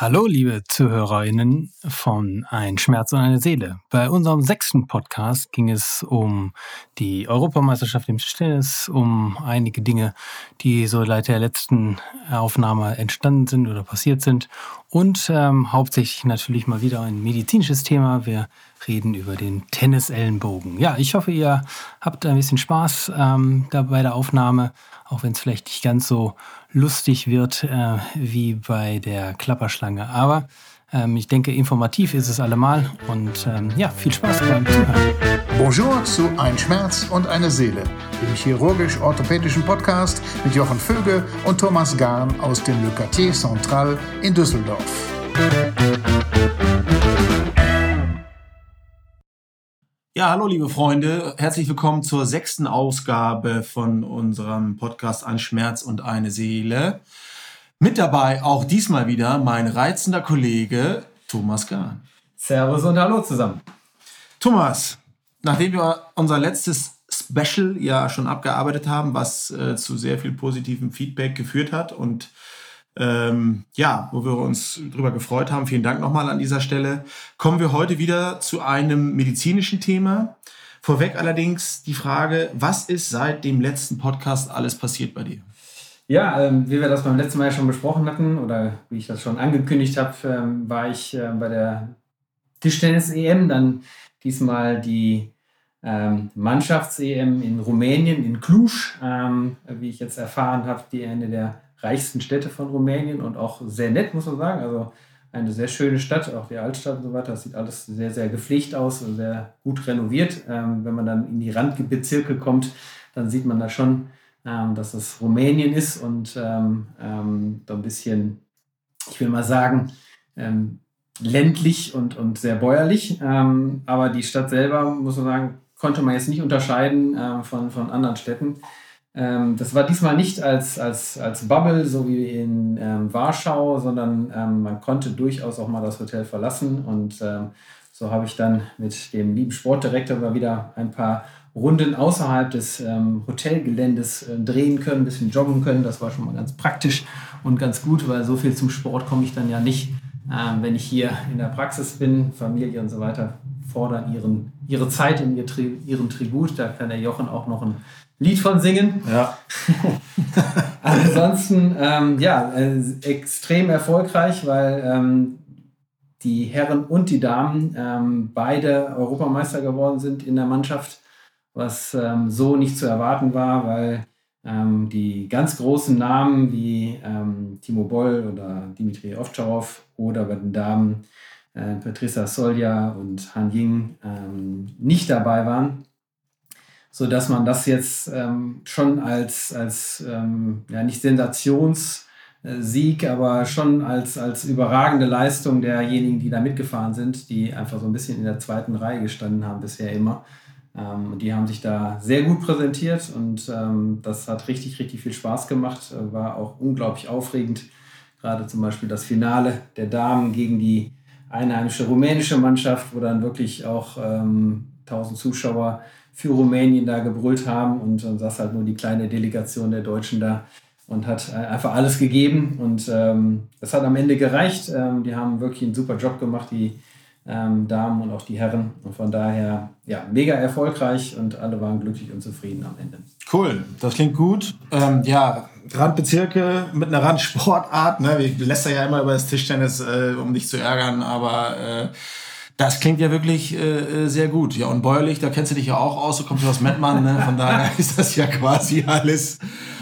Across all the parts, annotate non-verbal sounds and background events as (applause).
Hallo, liebe ZuhörerInnen von Ein Schmerz und eine Seele. Bei unserem sechsten Podcast ging es um die Europameisterschaft im Tennis, um einige Dinge, die so seit der letzten Aufnahme entstanden sind oder passiert sind und ähm, hauptsächlich natürlich mal wieder ein medizinisches Thema. Wir reden über den Tennisellenbogen. Ja, ich hoffe, ihr habt ein bisschen Spaß ähm, da bei der Aufnahme, auch wenn es vielleicht nicht ganz so lustig wird äh, wie bei der Klapperschlange. Aber ich denke, informativ ist es allemal und ähm, ja, viel Spaß beim Zuhören. Bonjour zu Ein Schmerz und eine Seele, dem chirurgisch-orthopädischen Podcast mit Jochen Vöge und Thomas Garn aus dem Le Quartier Central in Düsseldorf. Ja, hallo liebe Freunde, herzlich willkommen zur sechsten Ausgabe von unserem Podcast Ein Schmerz und eine Seele. Mit dabei auch diesmal wieder mein reizender Kollege Thomas Gahn. Servus und hallo zusammen. Thomas, nachdem wir unser letztes Special ja schon abgearbeitet haben, was äh, zu sehr viel positivem Feedback geführt hat und ähm, ja, wo wir uns drüber gefreut haben. Vielen Dank nochmal an dieser Stelle. Kommen wir heute wieder zu einem medizinischen Thema. Vorweg allerdings die Frage, was ist seit dem letzten Podcast alles passiert bei dir? Ja, ähm, wie wir das beim letzten Mal ja schon besprochen hatten oder wie ich das schon angekündigt habe, ähm, war ich äh, bei der Tischtennis-EM, dann diesmal die ähm, Mannschafts-EM in Rumänien, in Cluj, ähm, wie ich jetzt erfahren habe, die eine der reichsten Städte von Rumänien und auch sehr nett, muss man sagen. Also eine sehr schöne Stadt, auch die Altstadt und so weiter. Das sieht alles sehr, sehr gepflegt aus, sehr gut renoviert. Ähm, wenn man dann in die Randbezirke kommt, dann sieht man da schon, ähm, dass es Rumänien ist und ähm, ähm so ein bisschen, ich will mal sagen, ähm, ländlich und, und sehr bäuerlich. Ähm, aber die Stadt selber, muss man sagen, konnte man jetzt nicht unterscheiden äh, von, von anderen Städten. Ähm, das war diesmal nicht als, als, als Bubble, so wie in Warschau, sondern man konnte durchaus auch mal das Hotel verlassen. Und so habe ich dann mit dem lieben Sportdirektor mal wieder ein paar Runden außerhalb des ähm, Hotelgeländes äh, drehen können, ein bisschen joggen können. Das war schon mal ganz praktisch und ganz gut, weil so viel zum Sport komme ich dann ja nicht, ähm, wenn ich hier in der Praxis bin. Familie und so weiter fordern ihren, ihre Zeit und ihren Tribut. Da kann der Jochen auch noch ein Lied von singen. Ja. (laughs) Ansonsten, ähm, ja, äh, extrem erfolgreich, weil ähm, die Herren und die Damen ähm, beide Europameister geworden sind in der Mannschaft, was ähm, so nicht zu erwarten war, weil ähm, die ganz großen Namen wie ähm, Timo Boll oder Dimitri Ovtcharov oder bei den Damen äh, Patricia Solja und Han Ying nicht dabei waren so dass man das jetzt ähm, schon als, als ähm, ja nicht Sensationssieg, aber schon als, als überragende Leistung derjenigen, die da mitgefahren sind, die einfach so ein bisschen in der zweiten Reihe gestanden haben bisher immer. Ähm, die haben sich da sehr gut präsentiert und ähm, das hat richtig, richtig viel Spaß gemacht, äh, war auch unglaublich aufregend. Gerade zum Beispiel das Finale der Damen gegen die einheimische rumänische Mannschaft, wo dann wirklich auch ähm, 1000 Zuschauer für Rumänien da gebrüllt haben und dann saß halt nur die kleine Delegation der Deutschen da und hat äh, einfach alles gegeben und ähm, das hat am Ende gereicht. Ähm, die haben wirklich einen super Job gemacht, die ähm, Damen und auch die Herren und von daher ja mega erfolgreich und alle waren glücklich und zufrieden am Ende. Cool, das klingt gut. Ähm, ja, Randbezirke mit einer Randsportart. Ne? Wir lästern ja immer über das Tischtennis, äh, um dich zu ärgern, aber äh, das klingt ja wirklich äh, äh, sehr gut. Ja, und bäuerlich, da kennst du dich ja auch aus, du kommst ja aus Mettmann, ne? von daher (laughs) ist das ja quasi alles.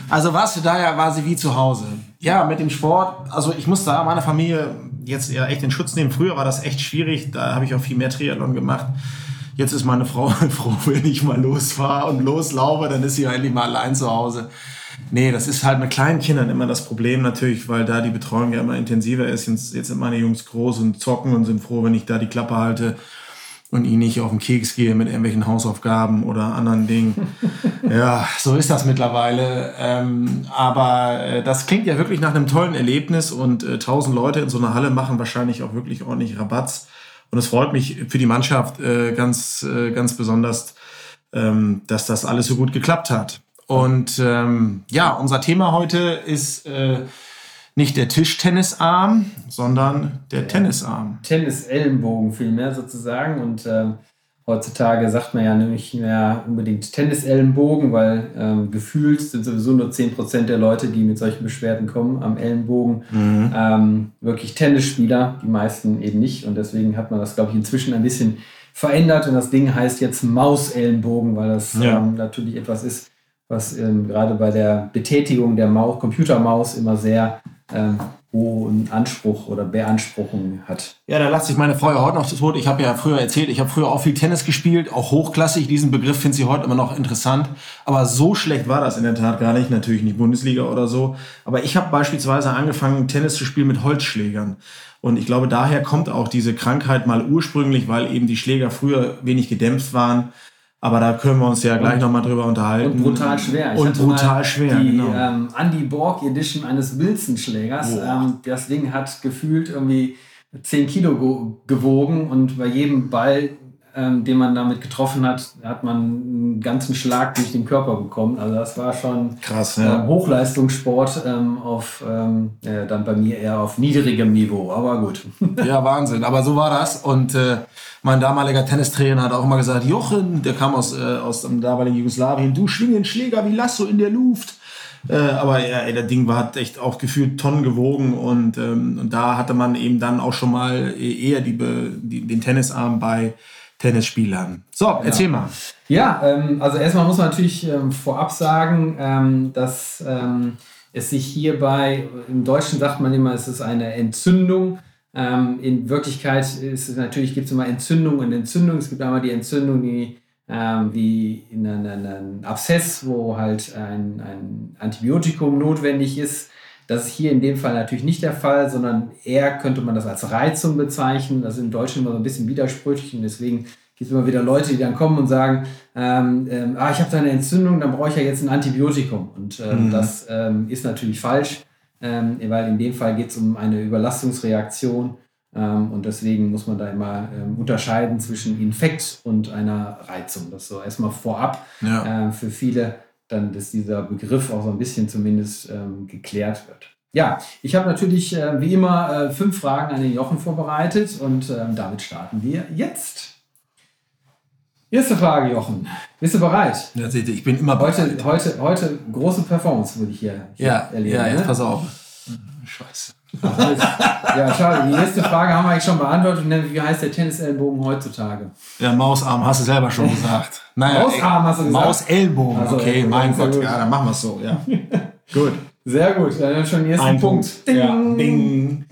Also warst du da ja quasi wie zu Hause. Ja, mit dem Sport, also ich muss da meine Familie jetzt ja echt in Schutz nehmen. Früher war das echt schwierig, da habe ich auch viel mehr Triathlon gemacht. Jetzt ist meine Frau (laughs) froh, wenn ich mal losfahre und loslaufe, dann ist sie endlich mal allein zu Hause. Nee, das ist halt mit kleinen Kindern immer das Problem natürlich, weil da die Betreuung ja immer intensiver ist. Jetzt sind meine Jungs groß und zocken und sind froh, wenn ich da die Klappe halte und ihnen nicht auf den Keks gehe mit irgendwelchen Hausaufgaben oder anderen Dingen. (laughs) ja, so ist das mittlerweile. Ähm, aber äh, das klingt ja wirklich nach einem tollen Erlebnis und äh, tausend äh, Leute in so einer Halle machen wahrscheinlich auch wirklich ordentlich Rabatz. Und es freut mich für die Mannschaft äh, ganz, äh, ganz besonders, ähm, dass das alles so gut geklappt hat. Und ähm, ja, unser Thema heute ist äh, nicht der Tischtennisarm, sondern der ja. Tennisarm. Tennisellenbogen vielmehr sozusagen. Und ähm, heutzutage sagt man ja nämlich mehr unbedingt Tennisellenbogen, weil ähm, gefühlt sind sowieso nur 10% der Leute, die mit solchen Beschwerden kommen am Ellenbogen, mhm. ähm, wirklich Tennisspieler, die meisten eben nicht. Und deswegen hat man das, glaube ich, inzwischen ein bisschen verändert. Und das Ding heißt jetzt Mausellenbogen, weil das ja. ähm, natürlich etwas ist, was ähm, gerade bei der Betätigung der Maus, Computermaus immer sehr hohen Anspruch oder Beanspruchung hat. Ja, da lacht sich meine Frau ja heute noch tot. Ich habe ja früher erzählt, ich habe früher auch viel Tennis gespielt, auch hochklassig. Diesen Begriff finde sie heute immer noch interessant. Aber so schlecht war das in der Tat gar nicht. Natürlich nicht Bundesliga oder so. Aber ich habe beispielsweise angefangen, Tennis zu spielen mit Holzschlägern. Und ich glaube, daher kommt auch diese Krankheit mal ursprünglich, weil eben die Schläger früher wenig gedämpft waren aber da können wir uns ja gleich nochmal drüber unterhalten. Und brutal schwer. Ich und brutal schwer, die, genau. Ähm, Andy Borg Edition eines Wilson-Schlägers. Ähm, das Ding hat gefühlt irgendwie 10 Kilo gewogen und bei jedem Ball ähm, den man damit getroffen hat, hat man einen ganzen Schlag durch den Körper bekommen. Also das war schon krass, ja. ähm, Hochleistungssport ähm, auf ähm, äh, dann bei mir eher auf niedrigem Niveau, aber gut. ja, Wahnsinn. Aber so war das. Und äh, mein damaliger Tennistrainer hat auch immer gesagt, Jochen, der kam aus, äh, aus dem damaligen Jugoslawien, du schwing den Schläger wie Lasso in der Luft. Äh, aber ja, ey, das Ding war hat echt auch gefühlt Tonnen gewogen und, ähm, und da hatte man eben dann auch schon mal eher die, die, den Tennisarm bei Tennisspielern. So, erzähl ja. mal. Ja, ähm, also erstmal muss man natürlich ähm, vorab sagen, ähm, dass ähm, es sich hierbei, im Deutschen sagt man immer, es ist eine Entzündung. Ähm, in Wirklichkeit ist es natürlich, gibt es immer Entzündung und Entzündung. Es gibt einmal die Entzündung, die ähm, wie in einem Abszess, wo halt ein, ein Antibiotikum notwendig ist. Das ist hier in dem Fall natürlich nicht der Fall, sondern eher könnte man das als Reizung bezeichnen. Das ist im Deutschen immer so ein bisschen widersprüchlich und deswegen gibt es immer wieder Leute, die dann kommen und sagen, ähm, ähm, ah, ich habe da eine Entzündung, dann brauche ich ja jetzt ein Antibiotikum. Und ähm, mhm. das ähm, ist natürlich falsch, ähm, weil in dem Fall geht es um eine Überlastungsreaktion ähm, und deswegen muss man da immer unterscheiden zwischen Infekt und einer Reizung. Das so erstmal vorab ja. für viele dann, dass dieser Begriff auch so ein bisschen zumindest ähm, geklärt wird. Ja, ich habe natürlich äh, wie immer äh, fünf Fragen an den Jochen vorbereitet und ähm, damit starten wir jetzt. Erste Frage, Jochen. Bist du bereit? Ja, seht ihr, ich bin immer bereit. Heute, heute, heute große Performance würde ich hier, hier ja, erleben. Ja, jetzt ne? pass auf. Scheiße. ja, schade. Die nächste Frage haben wir eigentlich schon beantwortet. Wie heißt der Tennisellenbogen heutzutage? Ja, Mausarm, hast du selber schon gesagt. Naja, Mausarm hast du gesagt? Mausellbogen. Also, okay, mein Gott. Gut. Ja, dann machen wir es so. Ja. (laughs) gut. Sehr gut. Dann schon den ersten Ein Punkt. Punkt. Ding. Ja. Ding.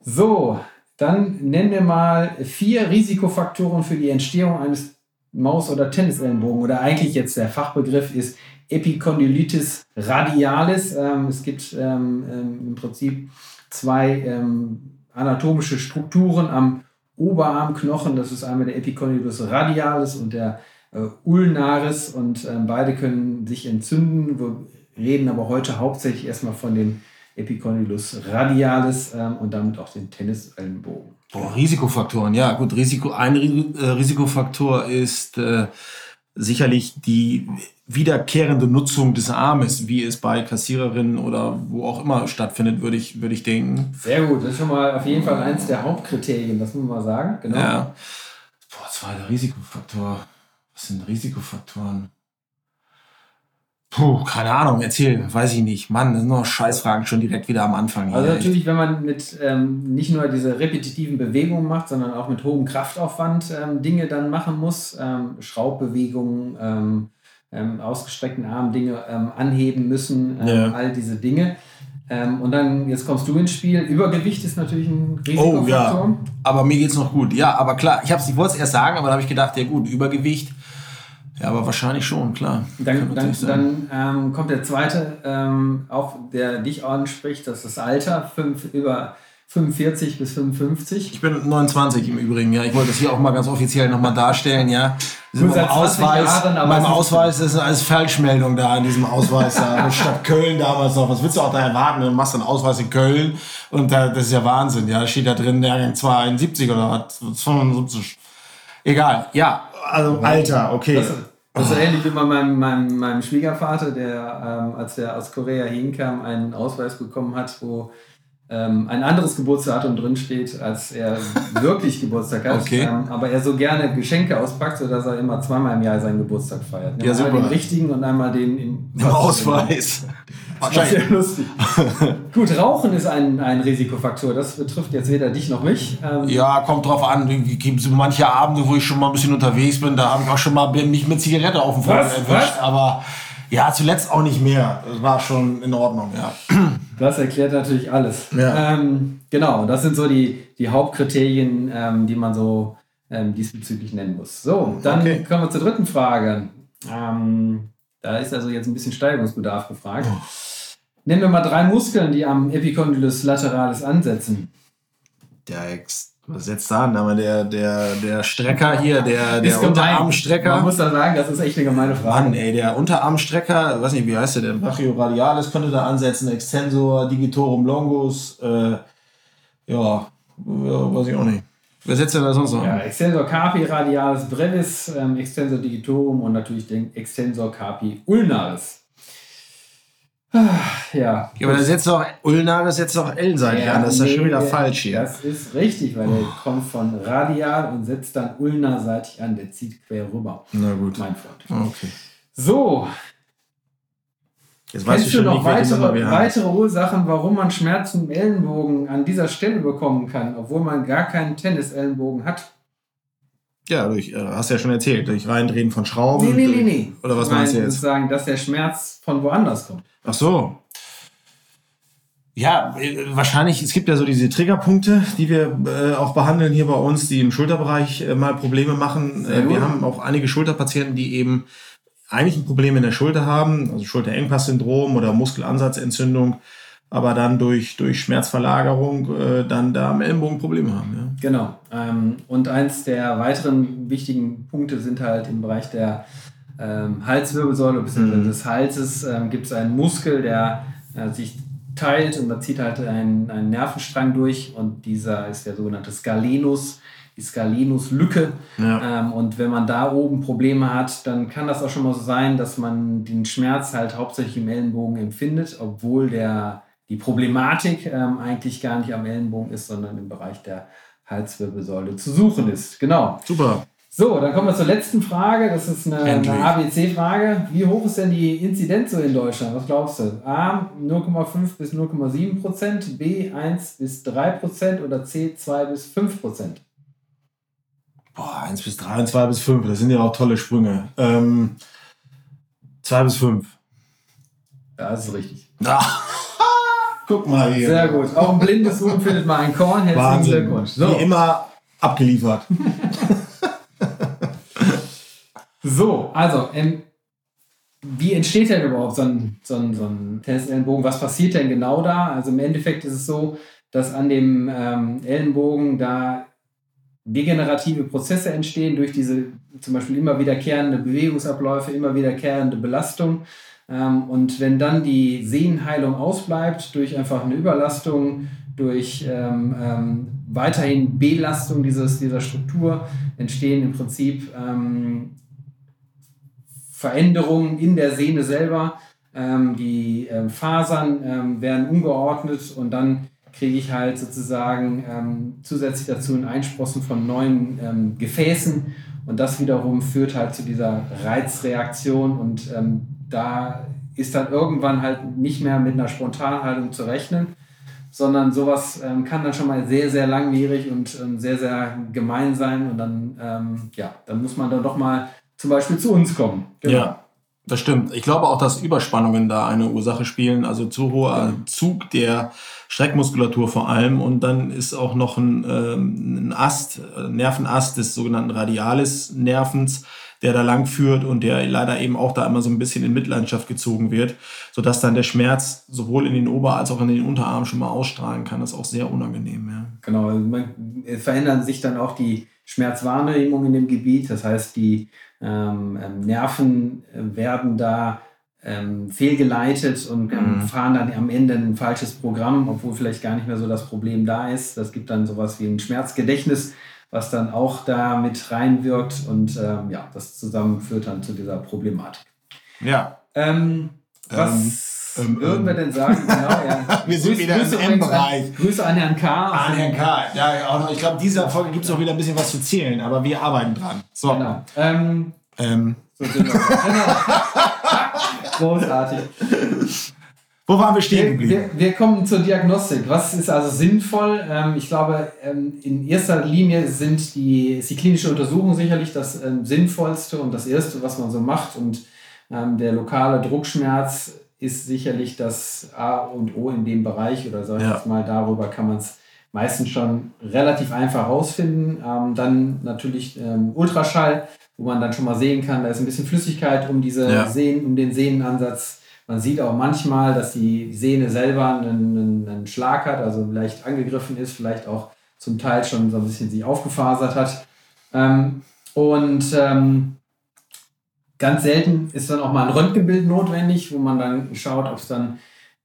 So, dann nennen wir mal vier Risikofaktoren für die Entstehung eines Maus- oder Tennisellenbogen. Oder eigentlich jetzt der Fachbegriff ist Epicondylitis radialis. Ähm, es gibt ähm, ähm im Prinzip zwei ähm, anatomische Strukturen am Oberarmknochen. Das ist einmal der Epicondylus radialis und der äh, ulnaris und äh, beide können sich entzünden. Wir reden aber heute hauptsächlich erstmal von dem Epicondylus radialis äh, und damit auch den Tennisellenbogen. Boah, Risikofaktoren, ja gut. Risiko, ein äh, Risikofaktor ist äh, sicherlich die wiederkehrende Nutzung des Armes, wie es bei Kassiererinnen oder wo auch immer stattfindet, würde ich, würde ich denken. Sehr gut, das ist schon mal auf jeden Fall eins der Hauptkriterien, das muss man mal sagen. Genau. Ja. Boah, zweiter Risikofaktor. Was sind Risikofaktoren? Puh, keine Ahnung, erzähl, weiß ich nicht. Mann, das sind noch Scheißfragen schon direkt wieder am Anfang. Hier, also natürlich, wenn man mit ähm, nicht nur diese repetitiven Bewegungen macht, sondern auch mit hohem Kraftaufwand ähm, Dinge dann machen muss, ähm, Schraubbewegungen, ähm, ähm, ausgestreckten Armen Dinge ähm, anheben müssen, ja. all diese Dinge. und dann, jetzt kommst du ins Spiel. Übergewicht ist natürlich ein Risikofaktor. Oh ja, aber mir geht es noch gut. Ja, aber klar, ich, ich wollte es erst sagen, aber da habe ich gedacht, ja gut, Übergewicht ja, aber wahrscheinlich schon, klar. Dann, dann, dann ähm, kommt der zweite, ähm, auch der dich anspricht, das ist das Alter, fünf, über 45 bis 55. Ich bin 29 im Übrigen, ja. Ich wollte das hier auch mal ganz offiziell nochmal darstellen, ja. In meinem Ausweis, Jahren, meinem Ausweis ist alles Falschmeldung da in diesem Ausweis da. (laughs) Stadt Köln damals noch. Was willst du auch da erwarten? Du machst einen Ausweis in Köln und da, das ist ja Wahnsinn, ja. Da steht da drin, Jahrgang 72 oder was? 75. Egal, ja, also Alter, okay. Das, das ist ähnlich wie bei meinem, meinem, meinem Schwiegervater, der, ähm, als er aus Korea hinkam, einen Ausweis bekommen hat, wo ähm, ein anderes Geburtsdatum drinsteht, als er (laughs) wirklich Geburtstag hat. Okay. Ähm, aber er so gerne Geschenke auspackt, sodass er immer zweimal im Jahr seinen Geburtstag feiert. Ja, einmal super. den richtigen und einmal den Im Ausweis. Das ist sehr lustig. (laughs) Gut, Rauchen ist ein, ein Risikofaktor. Das betrifft jetzt weder dich noch mich. Ähm, Ja, kommt drauf an. Gibt es manche Abende, wo ich schon mal ein bisschen unterwegs bin, da habe ich auch schon mal mich mit Zigarette auf dem Was? erwischt. Was? Aber ja, zuletzt auch nicht mehr. Das war schon in Ordnung, ja. Das erklärt natürlich alles. Ja. Ähm, genau, das sind so die, die Hauptkriterien, ähm, die man so ähm, diesbezüglich nennen muss. So, dann Okay. kommen wir zur dritten Frage. Ähm, da ist also jetzt ein bisschen Steigerungsbedarf gefragt. Oh. Nennen wir mal drei Muskeln, die am Epicondylus lateralis ansetzen. Der Ex was setzt da an? Aber der, der, der Strecker hier, der, der gemein. Man Unterarmstrecker. muss da sagen, das ist echt eine gemeine Frage. Mann, ey, der Unterarmstrecker, weiß nicht, wie heißt der denn? Brachioradialis könnte da ansetzen, Extensor, Digitorum longus, äh, ja, ja, weiß ich auch nicht. Wer setzt denn da sonst noch? Ja? Extensor carpi radialis brevis, ähm, Extensor digitorum und natürlich den Extensor carpi ulnaris. Ah, Ja, Ja, aber der setzt doch, Ulnaris setzt doch L-seitig an, das ist ja schon wieder nee, falsch hier. Das ist richtig, weil der kommt von radial und setzt dann ulnaseitig an. Der zieht quer rüber, Na gut. mein Freund. Okay. So, Jetzt weißt kennst du du schon noch weitere, weitere Ursachen, warum man Schmerzen im Ellenbogen an dieser Stelle bekommen kann, obwohl man gar keinen Tennisellenbogen hat? Ja, durch, äh, hast ja schon erzählt, durch Reindrehen von Schrauben. Nee, nee, nee, nee. Oder was meine, meinst du jetzt? Sagen, dass der Schmerz von woanders kommt. Ach so. Ja, äh, wahrscheinlich, es gibt ja so diese Triggerpunkte, die wir äh, auch behandeln hier bei uns, die im Schulterbereich äh, mal Probleme machen. Äh, wir haben auch einige Schulterpatienten, die eben eigentlich ein Problem in der Schulter haben, also Schulterengpass-Syndrom oder Muskelansatzentzündung, aber dann durch, durch Schmerzverlagerung äh, dann da am Ellenbogen Probleme haben. Genau. Ähm, und eins der weiteren wichtigen Punkte sind halt im Bereich der ähm, Halswirbelsäule bzw. Mhm. des Halses ähm, gibt es einen Muskel, der äh, sich teilt und da zieht halt ein, ein Nervenstrang durch und dieser ist der sogenannte Scalenus, die Scalenus-Lücke. Ja. Ähm, und wenn man da oben Probleme hat, dann kann das auch schon mal so sein, dass man den Schmerz halt hauptsächlich im Ellenbogen empfindet, obwohl der, die Problematik ähm, eigentlich gar nicht am Ellenbogen ist, sondern im Bereich der Halswirbelsäule zu suchen ist. Genau. Super. So, dann kommen wir zur letzten Frage. Das ist eine, eine ABC-Frage. Wie hoch ist denn die Inzidenz so in Deutschland? Was glaubst du? A 0,5 bis 0,7 Prozent, B 1 bis 3 Prozent oder C 2 bis 5 Prozent? Boah, 1 bis 3 und 2 bis 5, das sind ja auch tolle Sprünge. Ähm, 2 bis 5. Ja, das ist richtig. (laughs) Guck mal hier. Sehr gut. Auch ein blindes Huhn findet mal ein Korn. Herzlichen. Glückwunsch. So, Wie immer abgeliefert. (laughs) so also, ähm, wie entsteht denn überhaupt so ein, so ein, so ein Tennisellenbogen? Was passiert denn genau da? Also im Endeffekt ist es so, dass an dem ähm, Ellenbogen da degenerative Prozesse entstehen durch diese zum Beispiel immer wiederkehrende Bewegungsabläufe, immer wiederkehrende Belastung. Ähm, und wenn dann die Sehnenheilung ausbleibt durch einfach eine Überlastung, durch ähm, ähm, weiterhin Belastung dieses, dieser Struktur, entstehen im Prinzip ähm, Veränderungen in der Sehne selber. Ähm, die ähm, Fasern werden ungeordnet und dann kriege ich halt sozusagen ähm, zusätzlich dazu ein Einsprossen von neuen ähm, Gefäßen und das wiederum führt halt zu dieser Reizreaktion und ähm, da ist dann irgendwann halt nicht mehr mit einer Spontanhaltung zu rechnen, sondern sowas ähm, kann dann schon mal sehr, sehr langwierig und ähm, sehr, sehr gemein sein und dann, ähm, ja, dann muss man dann doch mal zum Beispiel zu uns kommen. Genau. Ja, das stimmt. Ich glaube auch, dass Überspannungen da eine Ursache spielen, also zu hoher Zug der Streckmuskulatur vor allem. Und dann ist auch noch ein, ähm, ein Ast, äh, Nervenast des sogenannten Radialis-Nervens, der da lang führt und der leider eben auch da immer so ein bisschen in Mitleidenschaft gezogen wird, sodass dann der Schmerz sowohl in den Ober- als auch in den Unterarm schon mal ausstrahlen kann. Das ist auch sehr unangenehm. Ja. Genau, also man, es verändern sich dann auch die Schmerzwahrnehmung in dem Gebiet. Das heißt, die ähm, ähm, Nerven äh, werden da ähm, fehlgeleitet und ähm, Mhm. fahren dann am Ende ein falsches Programm, obwohl vielleicht gar nicht mehr so das Problem da ist. Das gibt dann sowas wie ein Schmerzgedächtnis, was dann auch da mit reinwirkt und ähm, ja, das zusammen führt dann zu dieser Problematik. ja. Ähm, was ähm, würden wir denn sagen? Genau, ja. (laughs) wir sind Grüß, wieder Grüße im M-Bereich. Grüße an Herrn K. An Herrn K. Ja, auch noch, ich glaube, dieser Folge gibt es auch wieder ein bisschen was zu zählen, aber wir arbeiten dran. So. Genau. Ähm, ähm. So sind wir. genau. (laughs) Großartig. Wo waren wir stehen geblieben? Wir, wir, wir, kommen zur Diagnostik. Was ist also sinnvoll? Ähm, ich glaube, ähm, in erster Linie sind die, ist die klinische Untersuchung sicherlich das ähm, Sinnvollste und das Erste, was man so macht. Und ähm, der lokale Druckschmerz ist sicherlich das A und O in dem Bereich oder sag ich ja. jetzt mal, darüber kann man es meistens schon relativ einfach herausfinden. Ähm, dann natürlich ähm, Ultraschall, wo man dann schon mal sehen kann, da ist ein bisschen Flüssigkeit um diese ja. Sehnen, um den Sehnenansatz. Man sieht auch manchmal, dass die Sehne selber einen, einen, einen Schlag hat, also leicht angegriffen ist, vielleicht auch zum Teil schon so ein bisschen sich aufgefasert hat. Ähm, und ähm, Ganz selten ist dann auch mal ein Röntgenbild notwendig, wo man dann schaut, ob es dann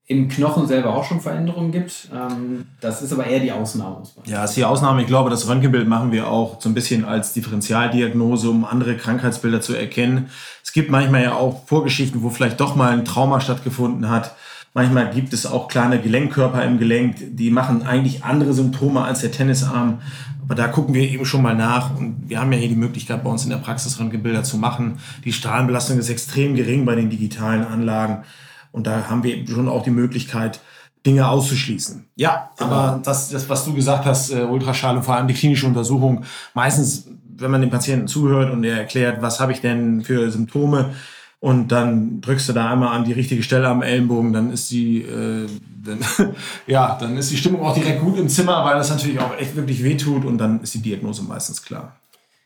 im Knochen selber auch schon Veränderungen gibt. Ähm, das ist aber eher die Ausnahme. Ja, ist die Ausnahme. Ich glaube, das Röntgenbild machen wir auch so ein bisschen als Differentialdiagnose, um andere Krankheitsbilder zu erkennen. Es gibt manchmal ja auch Vorgeschichten, wo vielleicht doch mal ein Trauma stattgefunden hat. Manchmal gibt es auch kleine Gelenkkörper im Gelenk, die machen eigentlich andere Symptome als der Tennisarm. Aber da gucken wir eben schon mal nach. Und wir haben ja hier die Möglichkeit, bei uns in der Praxis Röntgenbilder zu machen. Die Strahlenbelastung ist extrem gering bei den digitalen Anlagen. Und da haben wir schon auch die Möglichkeit, Dinge auszuschließen. Ja, genau. aber das, das, was du gesagt hast, äh, Ultraschall und vor allem die klinische Untersuchung, meistens, wenn man dem Patienten zuhört und er erklärt, was habe ich denn für Symptome, und dann drückst du da einmal an die richtige Stelle am Ellenbogen, dann ist die, äh, dann, (laughs) ja, dann ist die Stimmung auch direkt gut im Zimmer, weil das natürlich auch echt wirklich wehtut und dann ist die Diagnose meistens klar.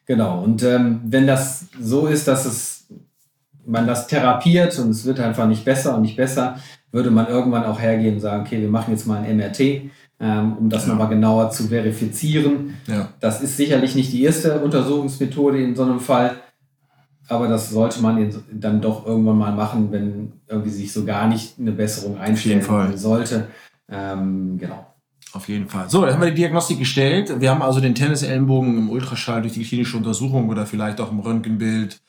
Genau, und ähm, wenn das so ist, dass es, man das therapiert und es wird einfach nicht besser und nicht besser, würde man irgendwann auch hergehen und sagen, okay, wir machen jetzt mal ein MRT, ähm, um das ja. nochmal genauer zu verifizieren. Ja. Das ist sicherlich nicht die erste Untersuchungsmethode in so einem Fall, aber das sollte man dann doch irgendwann mal machen, wenn irgendwie sich so gar nicht eine Besserung einstellen sollte. Ähm, genau. Auf jeden Fall. So, dann haben wir die Diagnostik gestellt. Wir haben also den Tennisellenbogen im Ultraschall durch die klinische Untersuchung oder vielleicht auch im Röntgenbild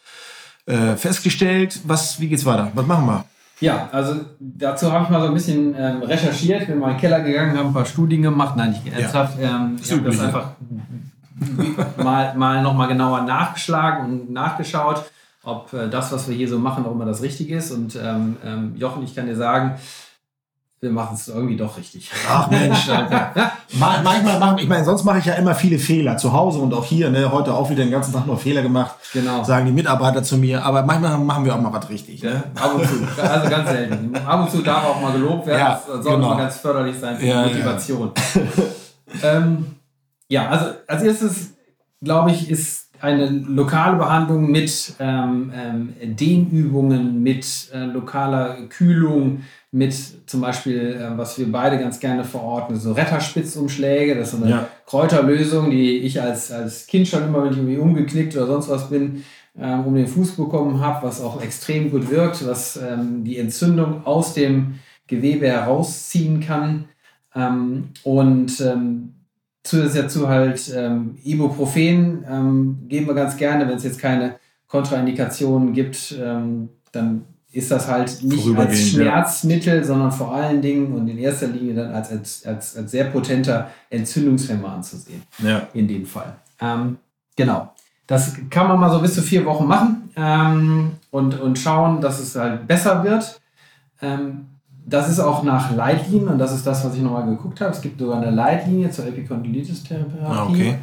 äh, festgestellt. Was, wie geht's weiter? Was machen wir? Ja, also dazu habe ich mal so ein bisschen ähm, recherchiert, bin mal in den Keller gegangen, habe ein paar Studien gemacht. Nein, nicht ernsthaft. Ja. Ähm, ich habe das einfach (laughs) mal, mal nochmal genauer nachgeschlagen und nachgeschaut, ob äh, das, was wir hier so machen, auch immer das Richtige ist. Und ähm, ähm, Jochen, ich kann dir sagen, wir machen es irgendwie doch richtig. Ach Mensch, (laughs) manchmal machen, ich meine, sonst mache ich ja immer viele Fehler zu Hause und auch hier, ne, heute auch wieder den ganzen Tag noch Fehler gemacht, genau. sagen die Mitarbeiter zu mir, aber manchmal machen wir auch mal was richtig. Ne? Ab und zu, also ganz selten. Ab und zu darf auch mal gelobt werden, ja, das sollte genau. mal ganz förderlich sein für ja, die Motivation. Ja. ähm, ja, also als erstes, glaube ich, ist eine lokale Behandlung mit ähm, ähm, Dehnübungen, mit äh, lokaler Kühlung, mit zum Beispiel, äh, was wir beide ganz gerne verorten, so Retterspitzumschläge. Das ist eine ja. Kräuterlösung, die ich als, als Kind schon immer, wenn ich irgendwie umgeknickt oder sonst was bin, ähm, um den Fuß bekommen habe, was auch extrem gut wirkt, was ähm, die Entzündung aus dem Gewebe herausziehen kann. Ähm, und ähm, zusätzlich dazu halt ähm, Ibuprofen ähm, geben wir ganz gerne, wenn es jetzt keine Kontraindikationen gibt, ähm, dann ist das halt nicht als Schmerzmittel, ja. sondern vor allen Dingen und in erster Linie dann als, als, als, als sehr potenter Entzündungshemmer anzusehen. Ja. In dem Fall. Ähm, genau. Das kann man mal so bis zu vier Wochen machen ähm, und, und schauen, dass es halt besser wird. Ähm, das ist auch nach Leitlinien und das ist das, was ich nochmal geguckt habe. Es gibt sogar eine Leitlinie zur Epikondylitis-Therapie. Ah, okay.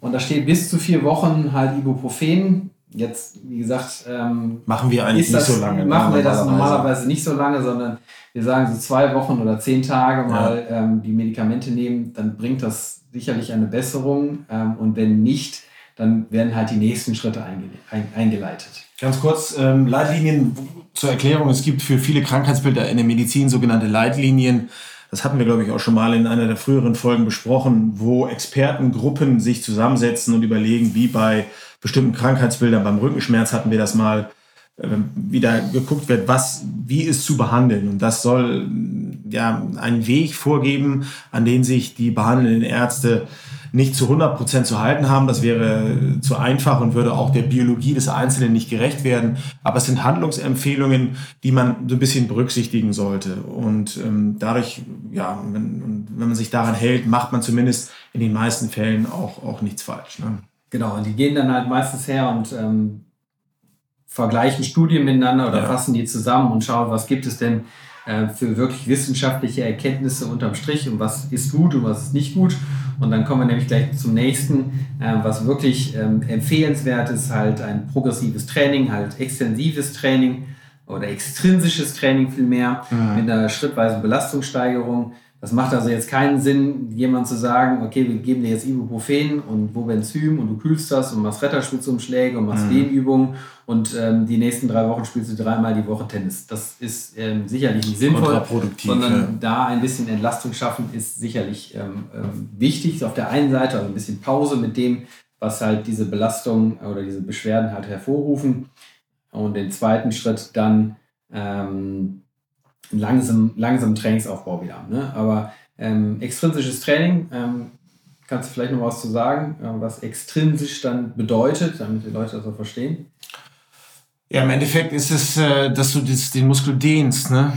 Und da steht bis zu vier Wochen halt Ibuprofen. Jetzt, wie gesagt, ähm, machen wir eigentlich das, nicht so lange. Ne? Machen wir das normalerweise nicht so lange, sondern wir sagen so zwei Wochen oder zehn Tage mal ja. ähm, die Medikamente nehmen, dann bringt das sicherlich eine Besserung. Ähm, und wenn nicht, dann werden halt die nächsten Schritte eingeleitet. Ganz kurz, ähm, Leitlinien zur Erklärung. Es gibt für viele Krankheitsbilder in der Medizin sogenannte Leitlinien. Das hatten wir, glaube ich, auch schon mal in einer der früheren Folgen besprochen, wo Expertengruppen sich zusammensetzen und überlegen, wie bei bestimmten Krankheitsbildern, beim Rückenschmerz hatten wir das mal, äh, wieder geguckt wird, was, wie ist zu behandeln. Und das soll ja einen Weg vorgeben, an den sich die behandelnden Ärzte nicht zu 100 Prozent zu halten haben. Das wäre zu einfach und würde auch der Biologie des Einzelnen nicht gerecht werden. Aber es sind Handlungsempfehlungen, die man so ein bisschen berücksichtigen sollte. Und ähm, dadurch, ja, wenn, wenn man sich daran hält, macht man zumindest in den meisten Fällen auch, auch nichts falsch. Ne? Genau, und die gehen dann halt meistens her und ähm, vergleichen Studien miteinander oder ja. fassen die zusammen und schauen, was gibt es denn äh, für wirklich wissenschaftliche Erkenntnisse unterm Strich und was ist gut und was ist nicht gut. Und dann kommen wir nämlich gleich zum nächsten, äh, was wirklich ähm, empfehlenswert ist, halt ein progressives Training, halt extensives Training oder extrinsisches Training vielmehr mhm. mit einer schrittweisen Belastungssteigerung das macht also jetzt keinen Sinn, jemand zu sagen, okay, wir geben dir jetzt Ibuprofen und Wobenzym und du kühlst das und machst Retterspitzumschläge und machst mhm. Dehnübungen und ähm, die nächsten drei Wochen spielst du dreimal die Woche Tennis. Das ist ähm, sicherlich nicht sinnvoll, sondern ja. da ein bisschen Entlastung schaffen ist sicherlich ähm, ähm, wichtig. Auf der einen Seite also ein bisschen Pause mit dem, was halt diese Belastung oder diese Beschwerden halt hervorrufen und den zweiten Schritt dann ähm, langsam, langsam Trainingsaufbau wieder. Ne? Aber ähm, extrinsisches Training, ähm, kannst du vielleicht noch was zu sagen, äh, was extrinsisch dann bedeutet, damit die Leute das auch verstehen? Ja, im Endeffekt ist es, äh, dass du das, den Muskel dehnst, ne?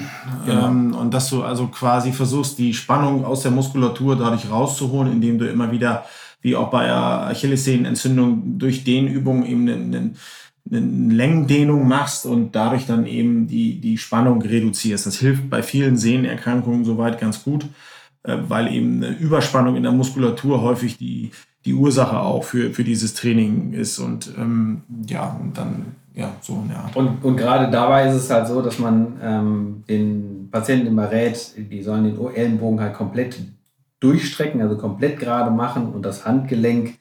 Genau. Ähm, und dass du also quasi versuchst, die Spannung aus der Muskulatur dadurch rauszuholen, indem du immer wieder, wie auch bei Achillessehnenentzündung, durch Dehnübungen eben einen, einen eine Längendehnung machst und dadurch dann eben die, die Spannung reduzierst. Das hilft bei vielen Sehnenerkrankungen soweit ganz gut, äh, weil eben eine Überspannung in der Muskulatur häufig die, die Ursache auch für, für dieses Training ist. Und ähm, ja, und dann, ja, so in der Art. Und, und gerade dabei ist es halt so, dass man ähm, den Patienten immer rät, die sollen den Ellenbogen halt komplett durchstrecken, also komplett gerade machen und das Handgelenk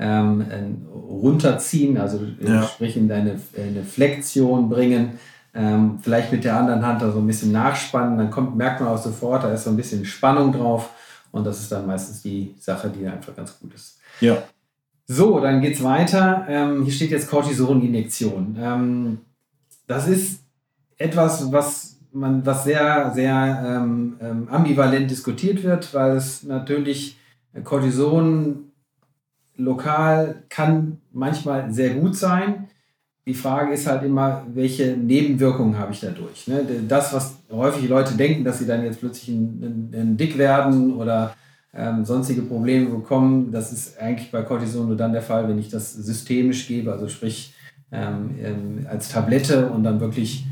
ähm, runterziehen, also ja. sprich in deine, eine Flexion bringen, ähm, vielleicht mit der anderen Hand da so ein bisschen nachspannen, dann kommt, merkt man auch sofort, da ist so ein bisschen Spannung drauf und das ist dann meistens die Sache, die einfach ganz gut ist. Ja. So, dann geht es weiter. Ähm, hier steht jetzt Cortisoninjektion. Ähm, das ist etwas, was man, was sehr, sehr ähm, ähm, ambivalent diskutiert wird, weil es natürlich Cortison lokal kann manchmal sehr gut sein. Die Frage ist halt immer, welche Nebenwirkungen habe ich dadurch? Ne? Das, was häufig Leute denken, dass sie dann jetzt plötzlich ein, ein, ein dick werden oder ähm, sonstige Probleme bekommen, das ist eigentlich bei Cortison nur dann der Fall, wenn ich das systemisch gebe, also sprich ähm, ähm, als Tablette und dann wirklich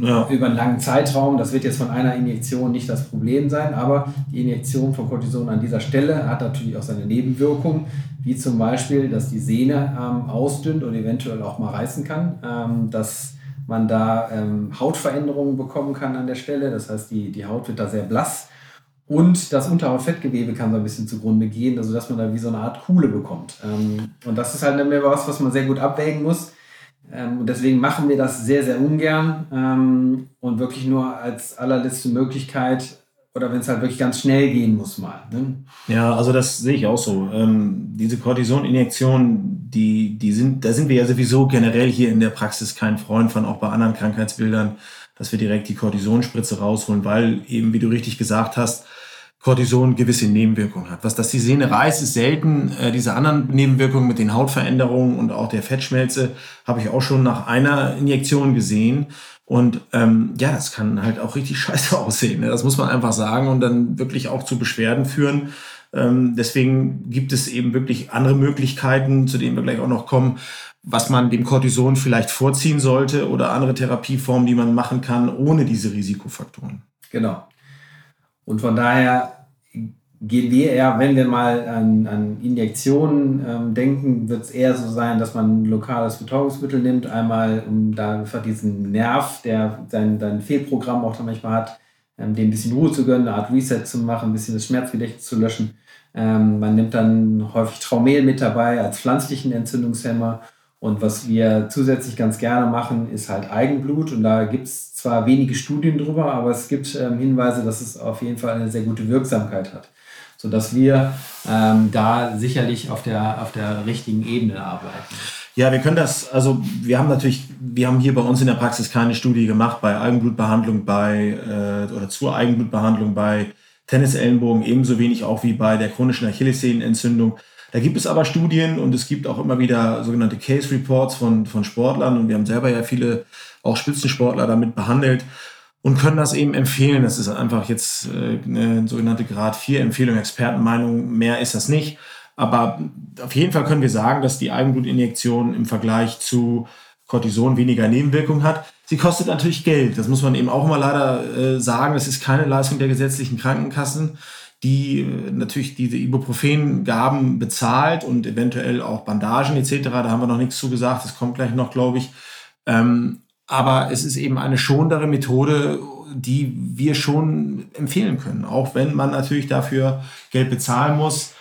ja. über einen langen Zeitraum. Das wird jetzt von einer Injektion nicht das Problem sein, aber die Injektion von Cortison an dieser Stelle hat natürlich auch seine Nebenwirkungen wie zum Beispiel, dass die Sehne ähm, ausdünnt und eventuell auch mal reißen kann, ähm, dass man da ähm, Hautveränderungen bekommen kann an der Stelle, das heißt, die, die Haut wird da sehr blass und das Unterhautfettgewebe kann so ein bisschen zugrunde gehen, also dass man da wie so eine Art Kuhle bekommt. Ähm, und das ist halt dann was, was man sehr gut abwägen muss. Ähm, und deswegen machen wir das sehr, sehr ungern und wirklich nur als allerletzte Möglichkeit oder wenn es halt wirklich ganz schnell gehen muss mal. Ne? Ja, also das sehe ich auch so. Ähm, diese Cortisoninjektionen, die, die sind, da sind wir ja sowieso generell hier in der Praxis kein Freund von, auch bei anderen Krankheitsbildern, dass wir direkt die Cortisonspritze rausholen, weil eben, wie du richtig gesagt hast, Cortison gewisse Nebenwirkungen hat. Was das die Sehne reißt, ist selten. Äh, diese anderen Nebenwirkungen mit den Hautveränderungen und auch der Fettschmelze habe ich auch schon nach einer Injektion gesehen. Und ähm, ja, das kann halt auch richtig (laughs) scheiße aussehen. Ne? Das muss man einfach sagen und dann wirklich auch zu Beschwerden führen. Ähm, deswegen gibt es eben wirklich andere Möglichkeiten, zu denen wir gleich auch noch kommen, was man dem Cortison vielleicht vorziehen sollte oder andere Therapieformen, die man machen kann, ohne diese Risikofaktoren. Genau. Und von daher gehen wir eher, wenn wir mal an, an Injektionen ähm, denken, wird es eher so sein, dass man lokales Betäubungsmittel nimmt, einmal um da einfach diesen Nerv, der sein, sein Fehlprogramm auch manchmal hat, ähm, dem ein bisschen Ruhe zu gönnen, eine Art Reset zu machen, ein bisschen das Schmerzgedächtnis zu löschen. Ähm, man nimmt dann häufig Traumel mit dabei als pflanzlichen Entzündungshemmer. Und was wir zusätzlich ganz gerne machen, ist halt Eigenblut. Und da gibt es zwar wenige Studien drüber, aber es gibt ähm, Hinweise, dass es auf jeden Fall eine sehr gute Wirksamkeit hat sodass wir ähm, da sicherlich auf der, auf der richtigen Ebene arbeiten. Ja, wir können das, also wir haben natürlich, wir haben hier bei uns in der Praxis keine Studie gemacht bei Eigenblutbehandlung bei äh, oder zur Eigenblutbehandlung bei Tennisellenbogen, ebenso wenig auch wie bei der chronischen Achillessehnenentzündung. Da gibt es aber Studien und es gibt auch immer wieder sogenannte Case Reports von, von Sportlern und wir haben selber ja viele auch Spitzensportler damit behandelt und können das eben empfehlen. Das ist einfach jetzt äh, eine sogenannte Grad 4 Empfehlung, Expertenmeinung, mehr ist das nicht. Aber auf jeden Fall können wir sagen, dass die Eigenblutinjektion im Vergleich zu Cortison weniger Nebenwirkungen hat. Sie kostet natürlich Geld. Das muss man eben auch mal leider äh, sagen. Das ist keine Leistung der gesetzlichen Krankenkassen, die äh, natürlich diese Ibuprofen-Gaben bezahlt und eventuell auch Bandagen etc. Da haben wir noch nichts zu gesagt. Das kommt gleich noch, glaube ich. Ähm, aber es ist eben eine schonendere Methode, die wir schon empfehlen können. Auch wenn man natürlich dafür Geld bezahlen muss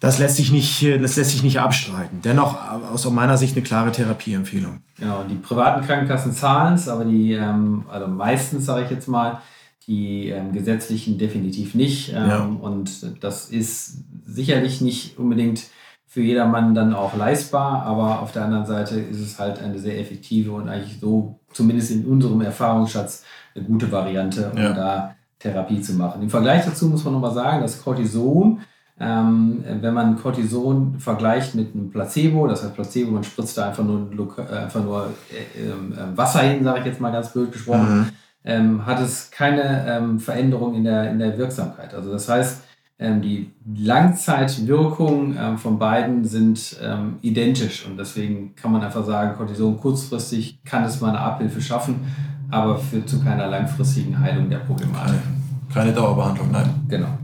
das lässt sich nicht, das lässt sich nicht abstreiten. Dennoch aus meiner Sicht eine klare Therapieempfehlung. Genau, die privaten Krankenkassen zahlen es, aber die, ähm, also meistens sage ich jetzt mal, die ähm, gesetzlichen definitiv nicht. Ähm, ja. Und das ist sicherlich nicht unbedingt für jedermann dann auch leistbar, aber auf der anderen Seite ist es halt eine sehr effektive und eigentlich so, zumindest in unserem Erfahrungsschatz, eine gute Variante, um ja. da Therapie zu machen. Im Vergleich dazu muss man nochmal sagen, dass Cortison ähm, wenn man Cortison vergleicht mit einem Placebo, das heißt Placebo, man spritzt da einfach nur, äh, einfach nur äh, äh, Wasser hin, sage ich jetzt mal ganz blöd gesprochen, mhm. ähm, hat es keine ähm, Veränderung in der, in der Wirksamkeit. Also das heißt, ähm, die Langzeitwirkungen ähm, von beiden sind ähm, identisch und deswegen kann man einfach sagen, Cortison kurzfristig kann es mal eine Abhilfe schaffen, aber führt zu keiner langfristigen Heilung der Problematik. Keine Dauerbehandlung, nein. Genau.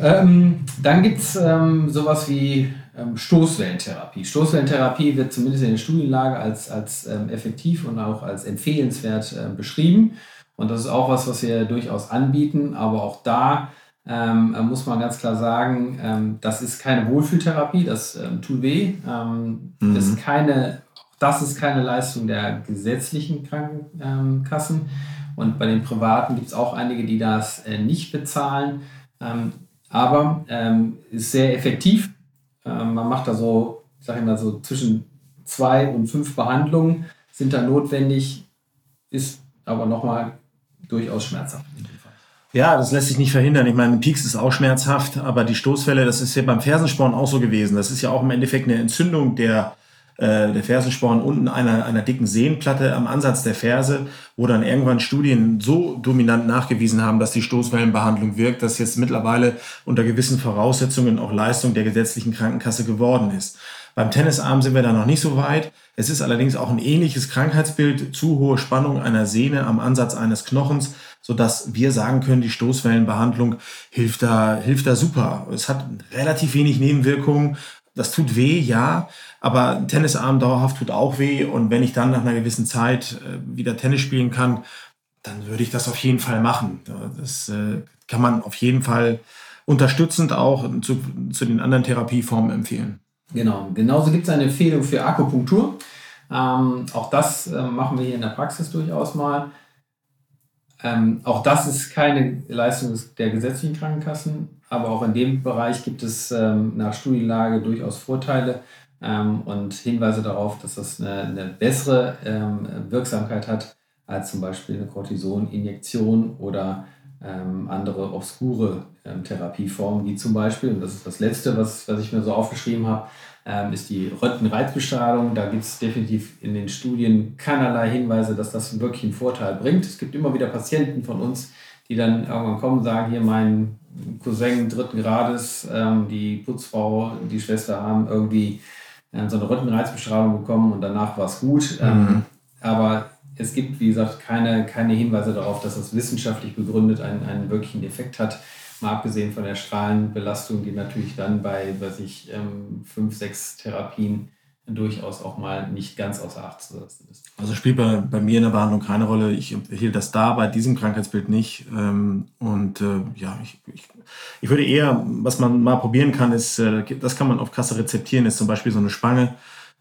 Ähm, dann gibt es ähm, sowas wie ähm, Stoßwellentherapie. Stoßwellentherapie wird zumindest in der Studienlage als, als ähm, effektiv und auch als empfehlenswert äh, beschrieben. Und das ist auch was, was wir durchaus anbieten. Aber auch da ähm, muss man ganz klar sagen, ähm, das ist keine Wohlfühltherapie, das tut weh. Mhm. Das, ist keine, das ist keine Leistung der gesetzlichen Krankenkassen. Und bei den Privaten gibt es auch einige, die das äh, nicht bezahlen. Ähm, aber ähm, ist sehr effektiv. Ähm, man macht da so, ich sage immer so, zwischen zwei und fünf Behandlungen sind da notwendig, ist aber nochmal durchaus schmerzhaft. Ja, das lässt sich nicht verhindern. Ich meine, Peaks ist auch schmerzhaft, aber die Stoßfälle, das ist ja beim Fersensporn auch so gewesen. Das ist ja auch im Endeffekt eine Entzündung der äh, der Fersensporn unten einer, einer dicken Sehnenplatte am Ansatz der Ferse, wo dann irgendwann Studien so dominant nachgewiesen haben, dass die Stoßwellenbehandlung wirkt, dass jetzt mittlerweile unter gewissen Voraussetzungen auch Leistung der gesetzlichen Krankenkasse geworden ist. Beim Tennisarm sind wir da noch nicht so weit. Es ist allerdings auch ein ähnliches Krankheitsbild, zu hohe Spannung einer Sehne am Ansatz eines Knochens, sodass wir sagen können, die Stoßwellenbehandlung hilft da, hilft da super. Es hat relativ wenig Nebenwirkungen, das tut weh, ja, aber ein Tennisarm dauerhaft tut auch weh. Und wenn ich dann nach einer gewissen Zeit äh, wieder Tennis spielen kann, dann würde ich das auf jeden Fall machen. Das äh, kann man auf jeden Fall unterstützend auch zu, zu den anderen Therapieformen empfehlen. Genau, genauso gibt es eine Empfehlung für Akupunktur. Ähm, auch das äh, machen wir hier in der Praxis durchaus mal. Ähm, auch das ist keine Leistung der gesetzlichen Krankenkassen, aber auch in dem Bereich gibt es ähm, nach Studienlage durchaus Vorteile ähm, und Hinweise darauf, dass das eine, eine bessere ähm, Wirksamkeit hat als zum Beispiel eine Cortisoninjektion oder ähm, andere obskure ähm, Therapieformen, wie zum Beispiel, und das ist das Letzte, was, was ich mir so aufgeschrieben habe, ähm, ist die Röntgenreizbestrahlung. Da gibt es definitiv in den Studien keinerlei Hinweise, dass das wirklich einen Vorteil bringt. Es gibt immer wieder Patienten von uns, die dann irgendwann kommen und sagen, hier mein Cousin dritten Grades, ähm, die Putzfrau, die Schwester haben irgendwie ähm, so eine Röntgenreizbestrahlung bekommen und danach war es gut. Ähm, mhm. aber es gibt, wie gesagt, keine, keine Hinweise darauf, dass das wissenschaftlich begründet einen, einen wirklichen Effekt hat. Mal abgesehen von der Strahlenbelastung, die natürlich dann bei, weiß ich, ähm, fünf, sechs Therapien durchaus auch mal nicht ganz außer Acht zu lassen ist. Also spielt bei, bei mir in der Behandlung keine Rolle. Ich hielt das da bei diesem Krankheitsbild nicht. Ähm, und äh, ja, ich, ich, ich, würde eher, was man mal probieren kann, ist, äh, das kann man auf Kasse rezeptieren, ist zum Beispiel so eine Spange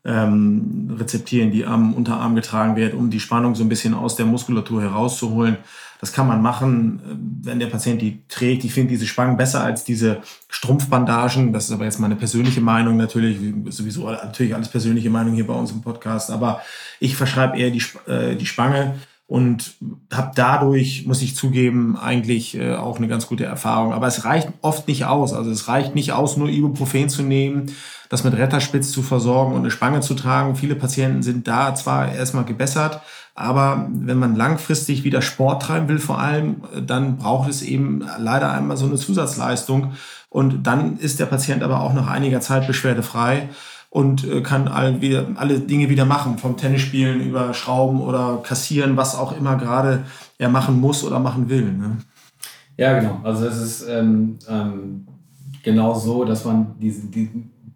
ähm, rezeptieren, die am Unterarm getragen wird, um die Spannung so ein bisschen aus der Muskulatur herauszuholen. Das kann man machen, äh, wenn der Patient die trägt. Ich finde diese Spangen besser als diese Strumpfbandagen. Das ist aber jetzt meine persönliche Meinung natürlich. Sowieso natürlich alles persönliche Meinung hier bei uns im Podcast. Aber ich verschreibe eher die, äh, die Spange und habe dadurch, muss ich zugeben, eigentlich äh, auch eine ganz gute Erfahrung. Aber es reicht oft nicht aus. Also es reicht nicht aus, nur Ibuprofen zu nehmen, das mit Retterspitz zu versorgen und eine Spange zu tragen. Viele Patienten sind da zwar erstmal gebessert, aber wenn man langfristig wieder Sport treiben will, vor allem, dann braucht es eben leider einmal so eine Zusatzleistung. Und dann ist der Patient aber auch nach einiger Zeit beschwerdefrei und äh, kann all, wieder, alle Dinge wieder machen, vom Tennisspielen über Schrauben oder Kassieren, was auch immer gerade er machen muss oder machen will. Ne? Ja, genau. Also es ist ähm, ähm, genau so, dass man diese, die,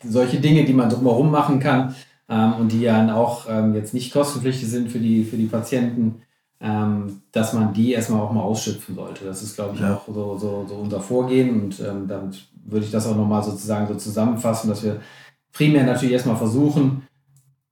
solche Dinge, die man drumherum machen kann ähm, und die ja dann auch ähm, jetzt nicht kostenpflichtig sind für die, für die Patienten, ähm, dass man die erstmal auch mal ausschöpfen sollte. Das ist, glaube ich, ja. auch so, so, so unser Vorgehen und ähm, damit würde ich das auch nochmal sozusagen so zusammenfassen, dass wir primär natürlich erstmal versuchen,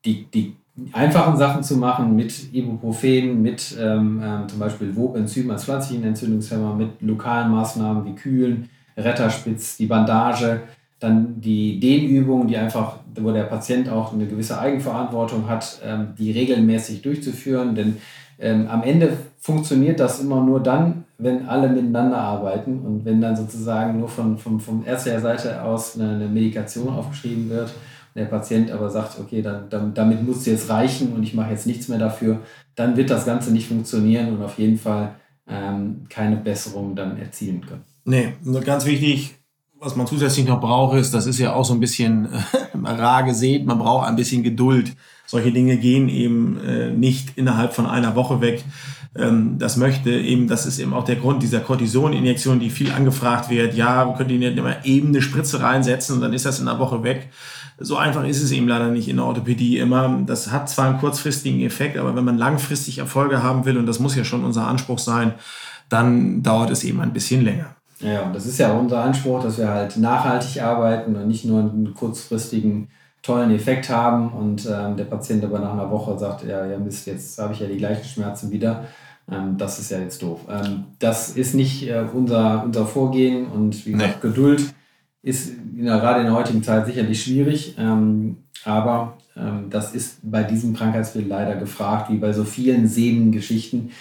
die, die einfachen Sachen zu machen mit Ibuprofen, mit ähm, ähm, zum Beispiel Wobenzym als pflanzlichen Entzündungshemmer, mit lokalen Maßnahmen wie Kühlen, Retterspitz, die Bandage, dann die Dehnübungen, die einfach, wo der Patient auch eine gewisse Eigenverantwortung hat, ähm, die regelmäßig durchzuführen. Denn ähm, am Ende funktioniert das immer nur dann, wenn alle miteinander arbeiten und wenn dann sozusagen nur von, von, von ärztlicher Seite aus eine, eine Medikation aufgeschrieben wird und der Patient aber sagt, okay, dann, dann, damit muss es jetzt reichen und ich mache jetzt nichts mehr dafür, dann wird das Ganze nicht funktionieren und auf jeden Fall ähm, keine Besserung dann erzielen können. Nee, ganz wichtig, was man zusätzlich noch braucht, ist, das ist ja auch so ein bisschen (laughs) rar gesät, man braucht ein bisschen Geduld. Solche Dinge gehen eben äh, nicht innerhalb von einer Woche weg. Ähm, das möchte eben, das ist eben auch der Grund dieser Cortisoninjektion, die viel angefragt wird. Ja, wir können nicht immer eben eine Spritze reinsetzen und dann ist das in einer Woche weg. So einfach ist es eben leider nicht in der Orthopädie immer. Das hat zwar einen kurzfristigen Effekt, aber wenn man langfristig Erfolge haben will, und das muss ja schon unser Anspruch sein, dann dauert es eben ein bisschen länger. Ja, und das ist ja unser Anspruch, dass wir halt nachhaltig arbeiten und nicht nur einen kurzfristigen tollen Effekt haben und ähm, der Patient aber nach einer Woche sagt, ja, ja Mist, jetzt habe ich ja die gleichen Schmerzen wieder. Ähm, das ist ja jetzt doof. Ähm, das ist nicht äh, unser, unser Vorgehen und wie gesagt, nee. Geduld ist der, gerade in der heutigen Zeit sicherlich schwierig, ähm, aber ähm, das ist bei diesem Krankheitsbild leider gefragt, wie bei so vielen Sehnengeschichten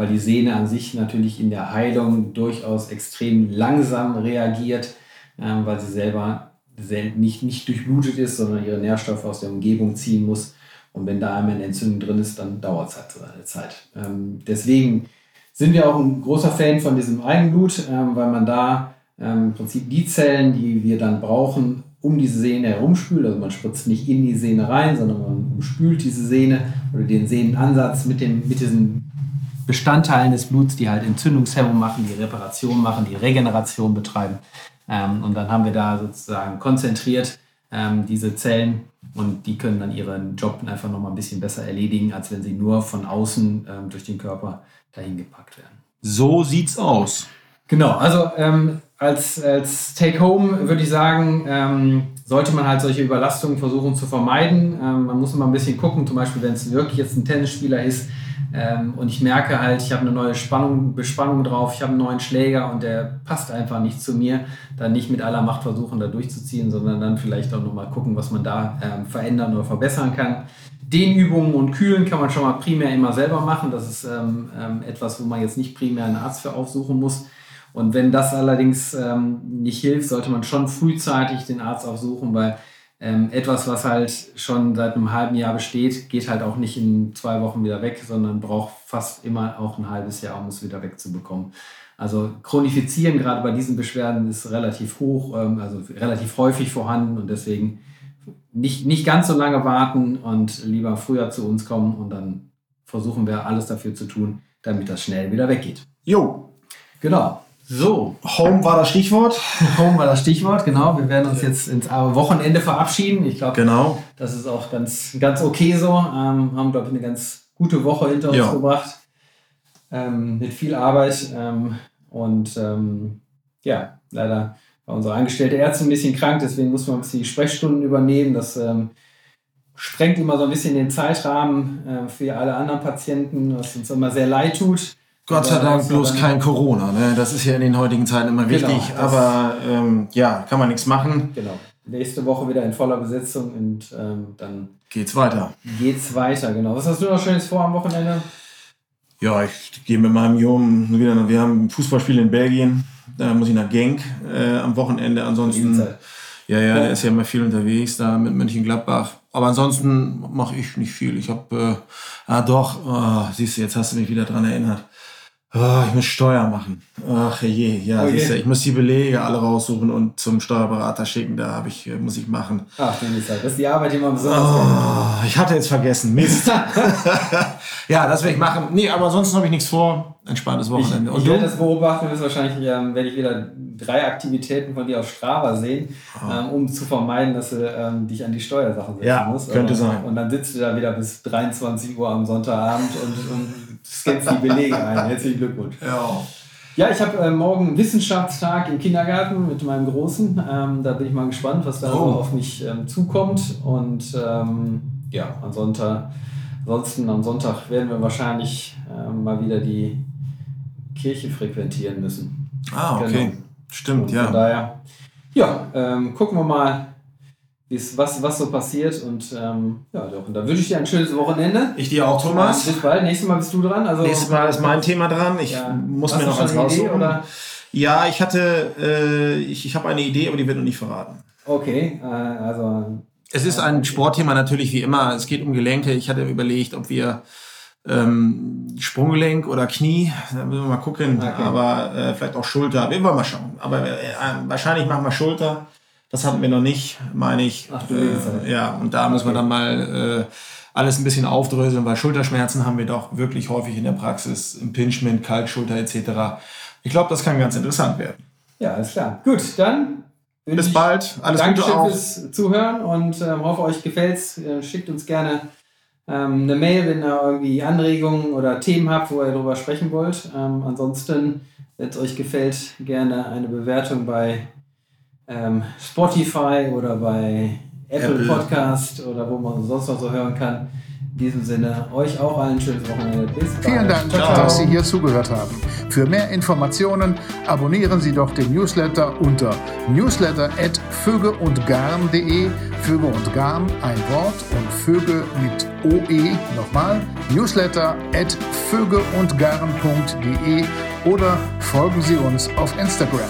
weil die Sehne an sich natürlich in der Heilung durchaus extrem langsam reagiert, ähm, weil sie selber nicht, nicht durchblutet ist, sondern ihre Nährstoffe aus der Umgebung ziehen muss. Und wenn da einmal eine Entzündung drin ist, dann dauert es halt seine Zeit. Ähm, deswegen sind wir auch ein großer Fan von diesem Eigenblut, ähm, weil man da ähm, im Prinzip die Zellen, die wir dann brauchen, um diese Sehne herumspült. Also man spritzt nicht in die Sehne rein, sondern man umspült diese Sehne oder den Sehnenansatz mit, dem, mit diesen Bestandteilen des Bluts, die halt Entzündungshemmung machen, die Reparation machen, die Regeneration betreiben. Ähm, und dann haben wir da sozusagen konzentriert ähm, diese Zellen und die können dann ihren Job einfach nochmal ein bisschen besser erledigen, als wenn sie nur von außen ähm, durch den Körper dahin gepackt werden. So sieht's aus. Genau, also ähm, als, als Take-Home würde ich sagen, ähm, sollte man halt solche Überlastungen versuchen zu vermeiden. Ähm, man muss immer ein bisschen gucken, zum Beispiel, wenn es wirklich jetzt ein Tennisspieler ist, ähm, und ich merke halt, ich habe eine neue Spannung, Bespannung drauf, ich habe einen neuen Schläger und der passt einfach nicht zu mir. Dann nicht mit aller Macht versuchen, da durchzuziehen, sondern dann vielleicht auch nochmal gucken, was man da ähm, verändern oder verbessern kann. Dehnübungen und Kühlen kann man schon mal primär immer selber machen. Das ist ähm, ähm etwas, wo man jetzt nicht primär einen Arzt für aufsuchen muss. Und wenn das allerdings ähm, nicht hilft, sollte man schon frühzeitig den Arzt aufsuchen, weil ähm, etwas, was halt schon seit einem halben Jahr besteht, geht halt auch nicht in zwei Wochen wieder weg, sondern braucht fast immer auch ein halbes Jahr, um es wieder wegzubekommen. Also Chronifizieren gerade bei diesen Beschwerden ist relativ hoch, ähm, also relativ häufig vorhanden und deswegen nicht, nicht ganz so lange warten und lieber früher zu uns kommen und dann versuchen wir alles dafür zu tun, damit das schnell wieder weggeht. Jo. Genau. So, Home war das Stichwort. Home war das Stichwort, genau. Wir werden uns jetzt ins Wochenende verabschieden. Ich glaube, genau. das ist auch ganz, ganz okay so. Ähm, haben, glaube ich, eine ganz gute Woche hinter uns ja. gebracht. Ähm, mit viel Arbeit. Ähm, und ähm, ja, leider war unsere angestellte Ärztin ein bisschen krank, deswegen mussten wir ein bisschen die Sprechstunden übernehmen. Das ähm, sprengt immer so ein bisschen den Zeitrahmen äh, für alle anderen Patienten, was uns immer sehr leid tut. Gott sei Dank bloß kein Corona. Ne? Das ist ja in den heutigen Zeiten immer genau, wichtig. Genau, aber ähm, ja, kann man nichts machen. Genau. Nächste Woche wieder in voller Besetzung und ähm, dann geht's weiter. Geht's weiter, genau. Was hast du noch Schönes vor am Wochenende? Ja, ich gehe mit meinem Jungen wieder. Wir haben ein Fußballspiel in Belgien. Da muss ich nach Genk äh, am Wochenende. Ansonsten. Ja, ja, der ist ja immer viel unterwegs da mit Mönchengladbach. Aber ansonsten mache ich nicht viel. Ich habe, äh, ah doch, oh, siehst du, jetzt hast du mich wieder dran erinnert. Oh, ich muss Steuer machen. Ach je, ja, okay. siehst du, ich muss die Belege alle raussuchen und zum Steuerberater schicken. Da habe ich, muss ich machen. Ach, das ist die Arbeit, die man besonders oh, Ich hatte jetzt vergessen. Mist. (laughs) (laughs) ja, das werde ich machen. Nee, aber sonst habe ich nichts vor. Entspanntes Wochenende. Ich, ich werde das beobachten, ist wahrscheinlich, ähm, werde ich wieder drei Aktivitäten von dir auf Strava sehen, oh. ähm, um zu vermeiden, dass du ähm, dich an die Steuersachen setzen ja, musst. Könnte aber, sein. Und dann sitzt du da wieder bis 23 Uhr am Sonntagabend und, und scannst die Belege ein. (laughs) Herzlichen Glückwunsch. Ja. Ja, ich habe äh, morgen Wissenschaftstag im Kindergarten mit meinem Großen. Ähm, da bin ich mal gespannt, was da oh. auf mich ähm, zukommt. Und ähm, ja, am Sonntag, ansonsten am Sonntag werden wir wahrscheinlich ähm, mal wieder die Kirche frequentieren müssen. Ah, okay. Genau. Stimmt, Und ja. Von daher, ja, ähm, gucken wir mal, was, was so passiert. Und ähm, ja, doch, und dann wünsche ich dir ein schönes Wochenende. Ich dir auch, Thomas. Bis bald. Nächstes Mal bist du dran. Also, Nächstes Mal ist mein Thema dran. Ich ja. muss mir noch was raussuchen. Ja, ich hatte, äh, ich, ich habe eine Idee, aber die wird noch nicht verraten. Okay, äh, also. Es ist ein Sportthema natürlich wie immer. Es geht um Gelenke. Ich hatte überlegt, ob wir ähm, Sprunggelenk oder Knie, da müssen wir mal gucken, okay. aber äh, vielleicht auch Schulter, wir wollen mal schauen. Aber äh, wahrscheinlich machen wir Schulter. Das hatten wir noch nicht, meine ich. Ach, du äh, ja, und da okay. müssen wir dann mal äh, alles ein bisschen aufdröseln, weil Schulterschmerzen haben wir doch wirklich häufig in der Praxis, Impingement, Kalkschulter etc. Ich glaube, das kann ganz interessant werden. Ja, alles klar. Gut, dann bis bald. Alles Dankeschön Gute auch. fürs Zuhören und äh, hoffe, euch gefällt's. Äh, schickt uns gerne ähm, eine Mail, wenn ihr irgendwie Anregungen oder Themen habt, wo ihr darüber sprechen wollt. Ähm, ansonsten, wenn es euch gefällt, gerne eine Bewertung bei ähm, Spotify oder bei Apple, Apple, Podcast oder wo man sonst noch so hören kann. In diesem Sinne, euch auch allen schönes Wochenende. Bis bald. Vielen Dank, Ciao. dass Sie hier zugehört haben. Für mehr Informationen abonnieren Sie doch den Newsletter unter newsletter.vögeundgarn.de. Vöge und Garn, ein Wort und Vöge mit OE. Nochmal, newsletter.vögeundgarn.de oder folgen Sie uns auf Instagram.